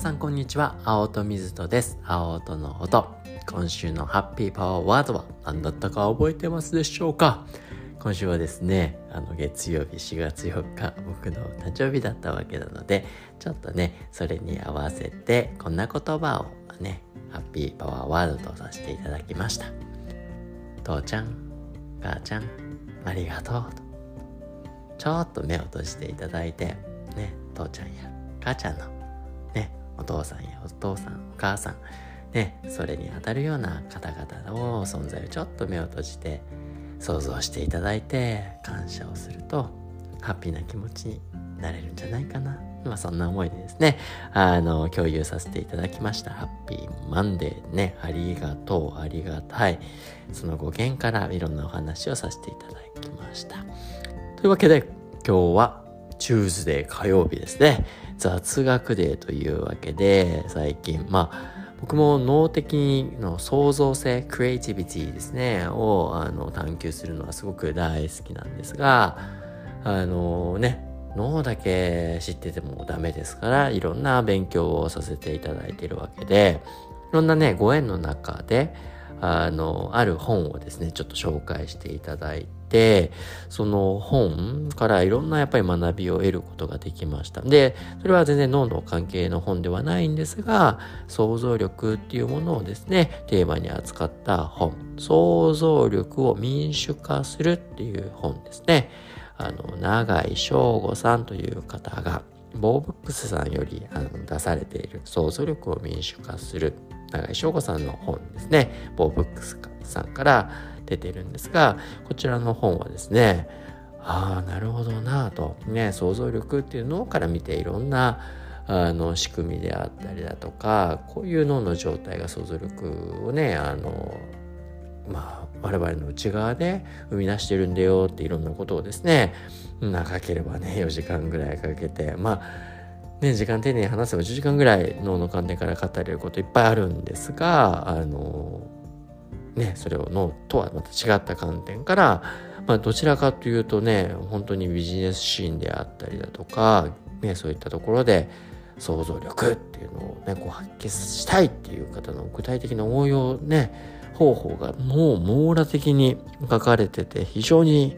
さんこんにちは。青戸水戸です。青戸の音。今週のハッピーパワーワードは何だったか覚えてますでしょうか？今週はですねあの月曜日4月4日僕の誕生日だったわけなのでちょっとねそれに合わせてこんな言葉をねハッピーパワーワードとさせていただきました。父ちゃん母ちゃんありがとうと。ちょっと目を閉じていただいてね父ちゃんや母ちゃんのねお父さんやお父さんお母さんねそれにあたるような方々の存在をちょっと目を閉じて想像していただいて感謝をするとハッピーな気持ちになれるんじゃないかな。まあそんな思いでですね、あの、共有させていただきました。ハッピーマンデーね、ありがとう、ありがたい。その語源からいろんなお話をさせていただきました。というわけで、今日はチューズデー火曜日ですね。雑学デーというわけで、最近、まあ、僕も脳的の創造性、クリエイティビティですね、をあの探求するのはすごく大好きなんですが、あのね、脳だけ知っててもダメですから、いろんな勉強をさせていただいているわけで、いろんなね、ご縁の中で、あの、ある本をですね、ちょっと紹介していただいてて、その本からいろんなやっぱり学びを得ることができました。で、それは全然脳の関係の本ではないんですが、想像力っていうものをですね、テーマに扱った本、想像力を民主化するっていう本ですね。あの、長井翔吾さんという方が、ボーブックスさんよりあの出されている想像力を民主化する長井翔吾さんの本ですね。ボーブックスさんから出てるんですが、こちらの本はですね、ああ、なるほどなと、ね、想像力っていうのから見ていろんなあの仕組みであったりだとか、こういう脳の状態が想像力をね、あの、まあ、我々の内側で生み出してるんだよっていろんなことをですね、長ければね、4時間ぐらいかけて、まあ、ね、時間丁寧に話せば10時間ぐらい脳の観点から語れることいっぱいあるんですが、あの、ね、それを脳とはまた違った観点から、まあ、どちらかというとね、本当にビジネスシーンであったりだとか、ね、そういったところで想像力っていうのをね、こう発揮したいっていう方の具体的な応用ね、方法がもう網羅的に書かれてて、非常に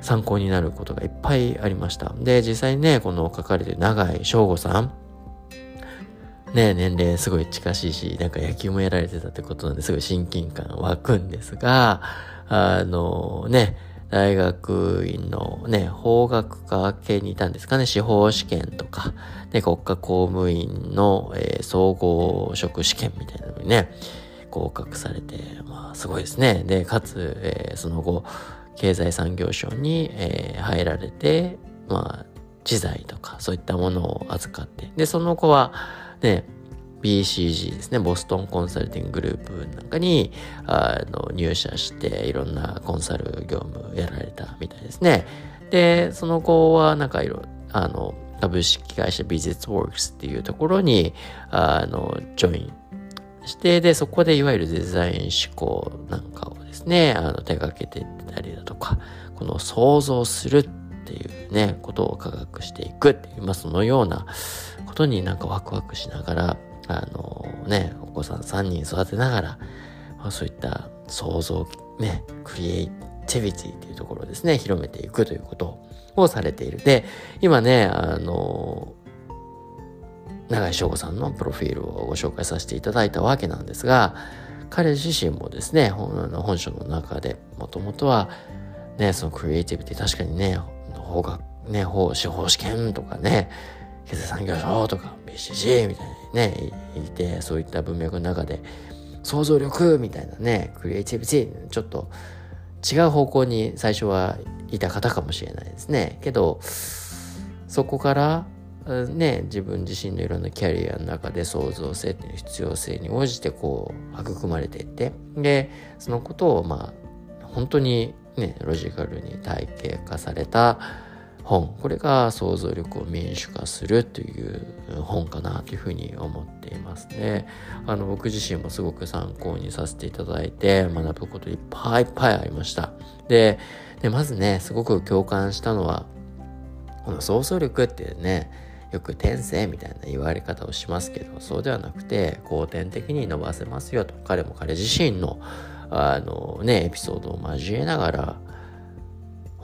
参考になることがいっぱいありました。で、実際ね、この書かれてる長井翔吾さん、ね、年齢すごい近しいし、なんか野球もやられてたってことなんですごい親近感湧くんですが、あのね、大学院のね、法学科系にいたんですかね、司法試験とか、ね、国家公務員の、えー、総合職試験みたいなのにね、合格されて、まあ、すごいですね。で、かつ、えー、その後、経済産業省に、えー、入られて、まあ、知財とかそういったものを預かって、で、その子は、ね、BCG ですね、ボストンコンサルティンググループなんかにあの入社していろんなコンサル業務やられたみたいですね。で、その子はなんかいろ、あの、株式会社ビジネスウォークスっていうところに、あの、ジョインして、で、そこでいわゆるデザイン思考なんかをですね、あの、手掛けていったりだとか、この想像するっていうね、ことを科学していくっていう、まあ、そのようなことになんかワクワクしながら、あのね、お子さん3人育てながら、まあ、そういった想像、ね、クリエイティビティっていうところをですね、広めていくということをされている。で、今ね、あの長井翔吾さんのプロフィールをご紹介させていただいたわけなんですが、彼自身もですね、本本書の中で、もともとは、ね、そのクリエイティビティ、確かにね、法学、ね、法、司法試験とかね、経済産業省とか BCG みたいにね、いて、そういった文脈の中で、想像力みたいなね、クリエイティビティ、ちょっと違う方向に最初はいた方かもしれないですね。けど、そこからね、自分自身のいろんなキャリアの中で創造性っていう必要性に応じてこう育まれていってでそのことをまあ本当にねロジカルに体系化された本これが想像力を民主化するという本かなというふうに思っていますね。あの僕自身もすごく参考にさせていただいて学ぶこといっぱいいっぱいありました。ででまずねすごく共感したのはこの想像力ってねよく転生みたいな言われ方をしますけどそうではなくて後天的に伸ばせますよと彼も彼自身のあのねエピソードを交えながら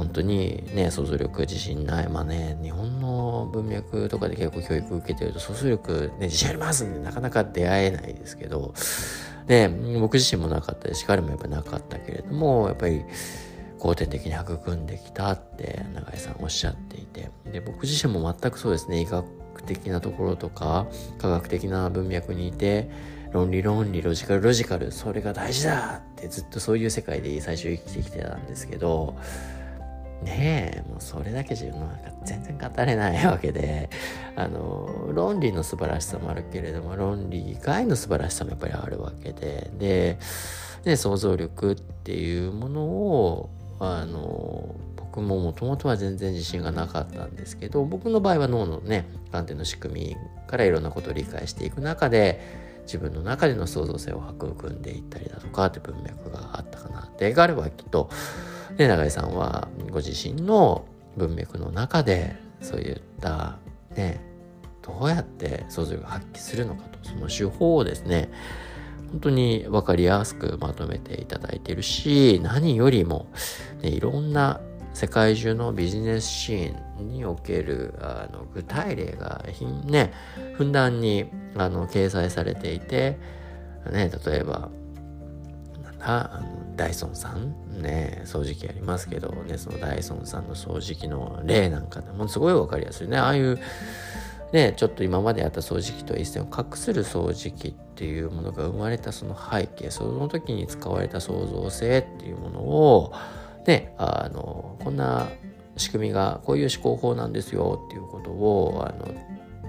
本当にね想像力自信ない。まあね日本の文脈とかで結構教育受けてると想像力ね自信ありますんでなかなか出会えないですけどね僕自身もなかったです。し彼もやっぱなかったけれどもやっぱり後天的に育んできたって永井さんおっしゃっていて。で僕自身も全くそうですね。医学的なところとか科学的な文脈にいて論理論理ロジカルロジカルそれが大事だってずっとそういう世界で最初生きてきてたんですけどねえもうそれだけじゃなんか全然語れないわけで。あの論理の素晴らしさもあるけれども論理以外の素晴らしさもやっぱりあるわけで。でで想像力っていうものをあの僕ももともとは全然自信がなかったんですけど僕の場合は脳のね観点の仕組みからいろんなことを理解していく中で自分の中での創造性を育んでいったりだとかって文脈があったかなって。があればきっとで永井さんはご自身の文脈の中でそういったねどうやって想像力を発揮するのかとその手法をですね本当に分かりやすくまとめていただいているし何よりも、ね、いろんな世界中のビジネスシーンにおけるあの具体例がねふんだんにあの掲載されていて、ね、例えばなんだあダイソンさん？ね掃除機ありますけどねそのダイソンさんの掃除機の例なんかでもすごい分かりやすいね。ああいうね、ちょっと今までやった掃除機と一線を画する掃除機っていうものが生まれたその背景その時に使われた創造性っていうものをねあのこんな仕組みがこういう思考法なんですよっていうことをあの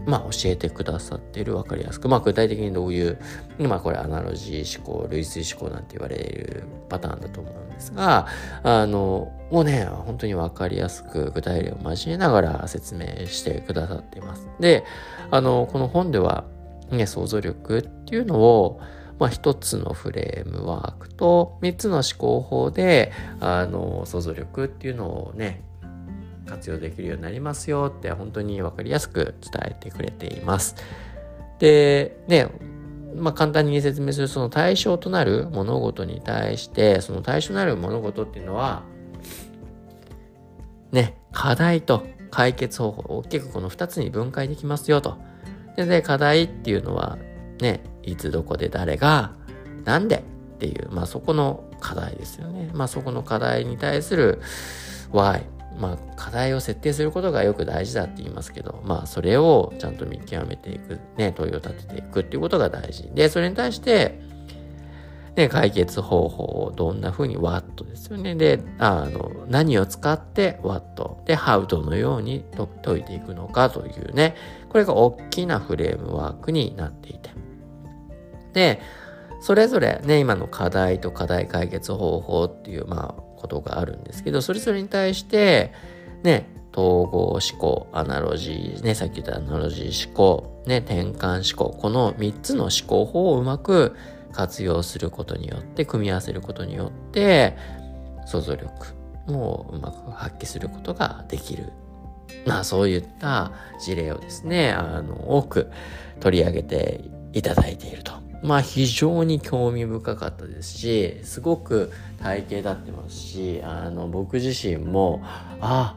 まあ、教えてくださっている分かりやすく、まあ、具体的にどういう、まあ、これアナロジー思考類推思考なんて言われるパターンだと思うんですがあのもうね本当に分かりやすく具体例を交えながら説明してくださっています。であのこの本では、ね、想像力っていうのをまあ、一つのフレームワークと三つの思考法であの想像力っていうのをね活用できるようになりますよって本当に分かりやすく伝えてくれています。で、ね、まあ、簡単に説明するその対象となる物事に対してその対象となる物事っていうのはね課題と解決方法大きくこの2つに分解できますよと。でで課題っていうのはねいつどこで誰がなんでっていうまあそこの課題ですよね。まあそこの課題に対する why まあ、課題を設定することがよく大事だって言いますけど、まあ、それをちゃんと見極めていく、ね、問いを立てていくっていうことが大事。で、それに対して、ね、解決方法をどんな風に What ですよね。で、あの、何を使って What で How どのように解いていくのかというね、これが大きなフレームワークになっていて。で、それぞれね、今の課題と課題解決方法っていう、まあ、ことがあるんですけど、それぞれに対して、ね、統合思考、アナロジー、ね、さっき言ったアナロジー思考、ね、転換思考、この3つの思考法をうまく活用することによって、組み合わせることによって、想像力もうまく発揮することができる。まあそういった事例をですね、あの、多く取り上げていただいていると。まあ非常に興味深かったですし、すごく体系立ってますし、あの僕自身も、あ、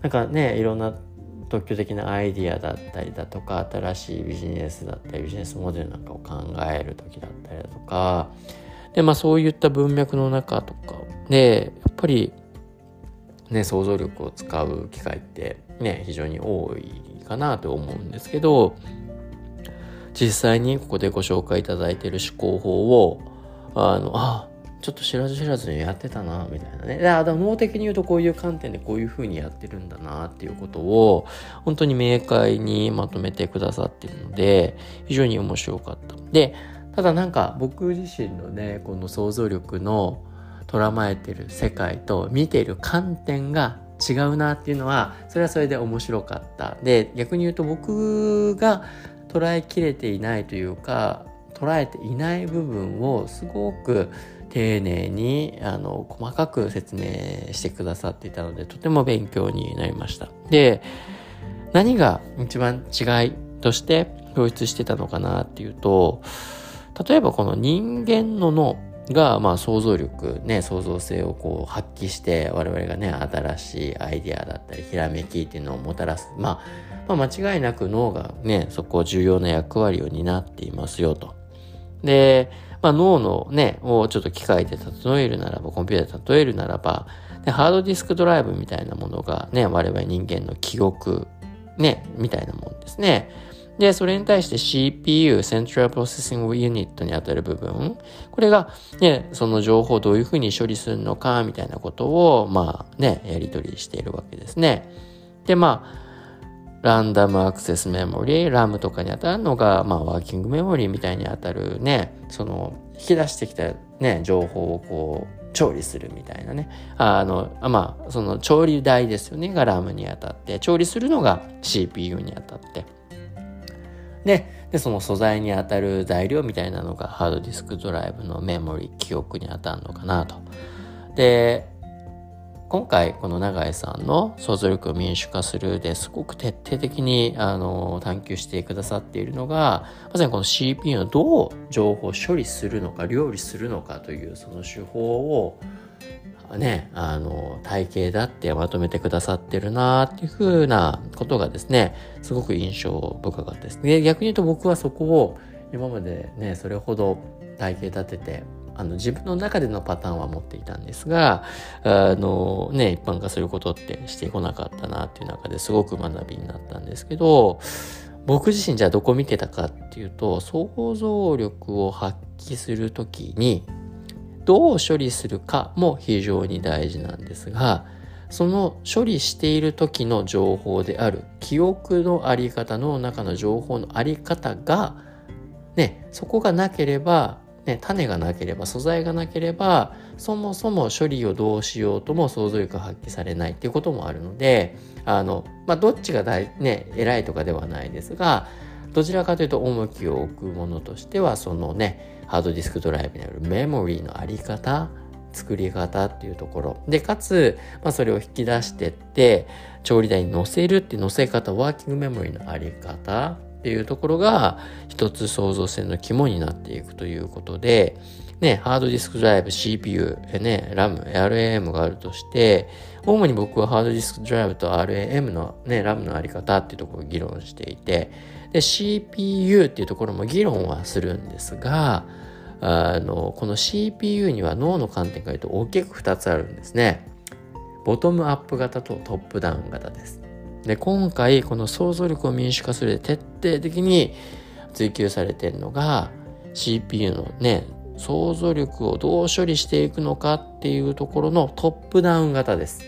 なんかね、いろんな特許的なアイディアだったりだとか、新しいビジネスだったり、ビジネスモデルなんかを考える時だったりだとか、で、まあそういった文脈の中とかで、やっぱりね、想像力を使う機会ってね、非常に多いかなと思うんですけど、実際にここでご紹介いただいている思考法を、あの、あ、ちょっと知らず知らずにやってたな、みたいなね。だから脳的に言うとこういう観点でこういう風にやってるんだな、っていうことを、本当に明快にまとめてくださっているので、非常に面白かった。で、ただなんか僕自身のね、この想像力の捉まえてる世界と見ている観点が違うなっていうのは、それはそれで面白かった。で、逆に言うと僕が捉えきれていないというか捉えていない部分をすごく丁寧にあの細かく説明してくださっていたのでとても勉強になりました。で何が一番違いとして表出してたのかなっていうと、例えばこの人間の脳が、まあ想像力、ね、創造性をこう発揮して我々がね、新しいアイディアだったり、ひらめきっていうのをもたらす。まあ、まあ間違いなく脳がね、そこ重要な役割を担っていますよと。で、まあ脳のね、をちょっと機械で例えるならば、コンピューターで例えるならば、でハードディスクドライブみたいなものがね、我々人間の記憶、ね、みたいなもんですね。で、それに対して CPU、Central Processing Unit にあたる部分、これが、ね、その情報をどういうふうに処理するのか、みたいなことを、まあね、やり取りしているわけですね。で、まあ、ランダムアクセスメモリー、RAM とかにあたるのが、まあ、ワーキングメモリーみたいにあたるね、その、引き出してきたね、情報をこう、調理するみたいなね。あの、まあ、その調理台ですよね、が RAM にあたって、調理するのが CPU にあたって。で、で、その素材にあたる材料みたいなのがハードディスクドライブのメモリ、記憶にあたるのかなと。で、今回この永井さんの想像力を民主化するですごく徹底的にあの探求してくださっているのがまさにこの CP のどう情報処理するのか料理するのかというその手法をね、あの、体系だってまとめてくださってるなっていうふうなことがですね、すごく印象深かったですね。逆に言うと僕はそこを今までね、それほど体系立てて、あの自分の中でのパターンは持っていたんですが、あのね、一般化することってしてこなかったなっていう中ですごく学びになったんですけど、僕自身じゃあどこ見てたかっていうと、想像力を発揮するときに、どう処理するかも非常に大事なんですが、その処理している時の情報である記憶のあり方の中の情報のあり方が、ね、そこがなければ、ね、種がなければ素材がなければそもそも処理をどうしようとも想像力が発揮されないっていうこともあるのであの、まあ、どっちが大、ね、偉いとかではないですがどちらかというと重きを置くものとしてはそのねハードディスクドライブにあるメモリーのあり方作り方っていうところ。でかつ、まあ、それを引き出してって調理台に載せるって載せ方ワーキングメモリーのあり方っていうところが一つ創造性の肝になっていくということでね、ハードディスクドライブ、CPU、ね、RAM、RAM があるとして、主に僕はハードディスクドライブと RAM のね、RAM のあり方っていうところを議論していて、で、CPU っていうところも議論はするんですが、あの、この CPU には脳の観点から言うと大きく2つあるんですね。ボトムアップ型とトップダウン型です。で、今回この想像力を民主化する徹底的に追求されてるのが CPU のね、想像力をどう処理していくのかっていうところのトップダウン型です。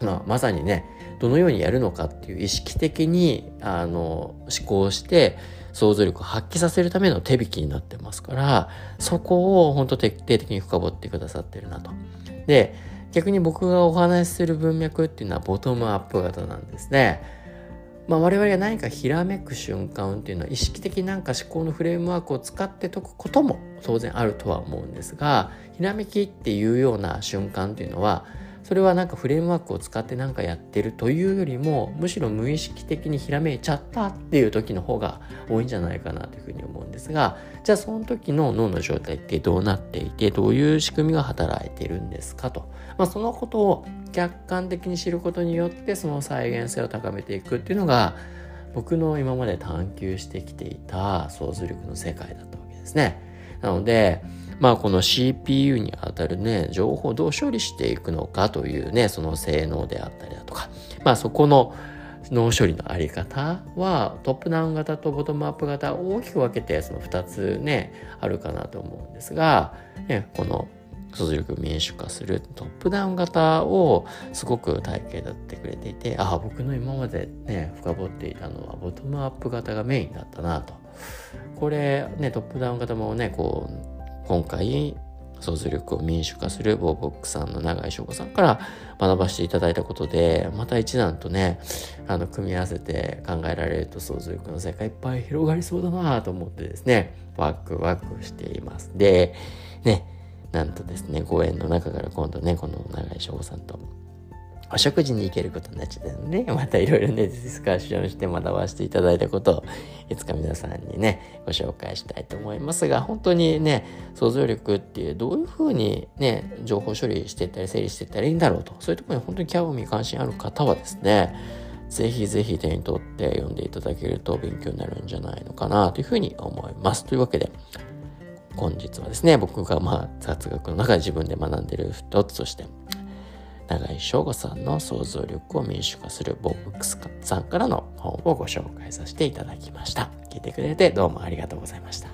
まあ、まさにね、どのようにやるのかっていう意識的にあの思考して想像力を発揮させるための手引きになってますからそこを本当徹底的に深掘ってくださってるなと。で逆に僕がお話しする文脈っていうのはボトムアップ型なんですね。まあ、我々が何かひらめく瞬間っていうのは意識的なんか思考のフレームワークを使って解くことも当然あるとは思うんですがひらめきっていうような瞬間っていうのはそれはなんかフレームワークを使って何かやってるというよりもむしろ無意識的にひらめいちゃったっていう時の方が多いんじゃないかなというふうに思うんですがじゃあその時の脳の状態ってどうなっていてどういう仕組みが働いてるんですかと、まあ、そのことを客観的に知ることによってその再現性を高めていくっていうのが僕の今まで探求してきていた想像力の世界だったわけですね。なのでまあこの CPU にあたるね、情報をどう処理していくのかというね、その性能であったりだとか、まあそこの脳処理のあり方はトップダウン型とボトムアップ型大きく分けてその2つね、あるかなと思うんですが、ね、この想像力民主化するトップダウン型をすごく体系だってくれていてああ僕の今までね深掘っていたのはボトムアップ型がメインだったなと。これねトップダウン型もねこう今回想像力を民主化するボーボックさんの永井翔子さんから学ばせていただいたことでまた一段とねあの組み合わせて考えられると想像力の世界いっぱい広がりそうだなと思ってですねワクワクしています。でねなんとですねご縁の中から今度ねこの永井翔子さんとお食事に行けることになっちゃったので、ね、またいろいろね、ディスカッションして学ばせていただいたことを、いつか皆さんにね、ご紹介したいと思いますが、本当にね、想像力っていう、どういうふうにね、情報処理していったり、整理していったらいいんだろうと、そういうところに本当に興味関心ある方はですね、ぜひぜひ手に取って読んでいただけると勉強になるんじゃないのかなというふうに思います。というわけで、本日はですね、僕がまあ雑学の中で自分で学んでる一つとして、永井翔吾さんの想像力を民主化するボブックスさんからの本をご紹介させていただきました。聞いてくれてどうもありがとうございました。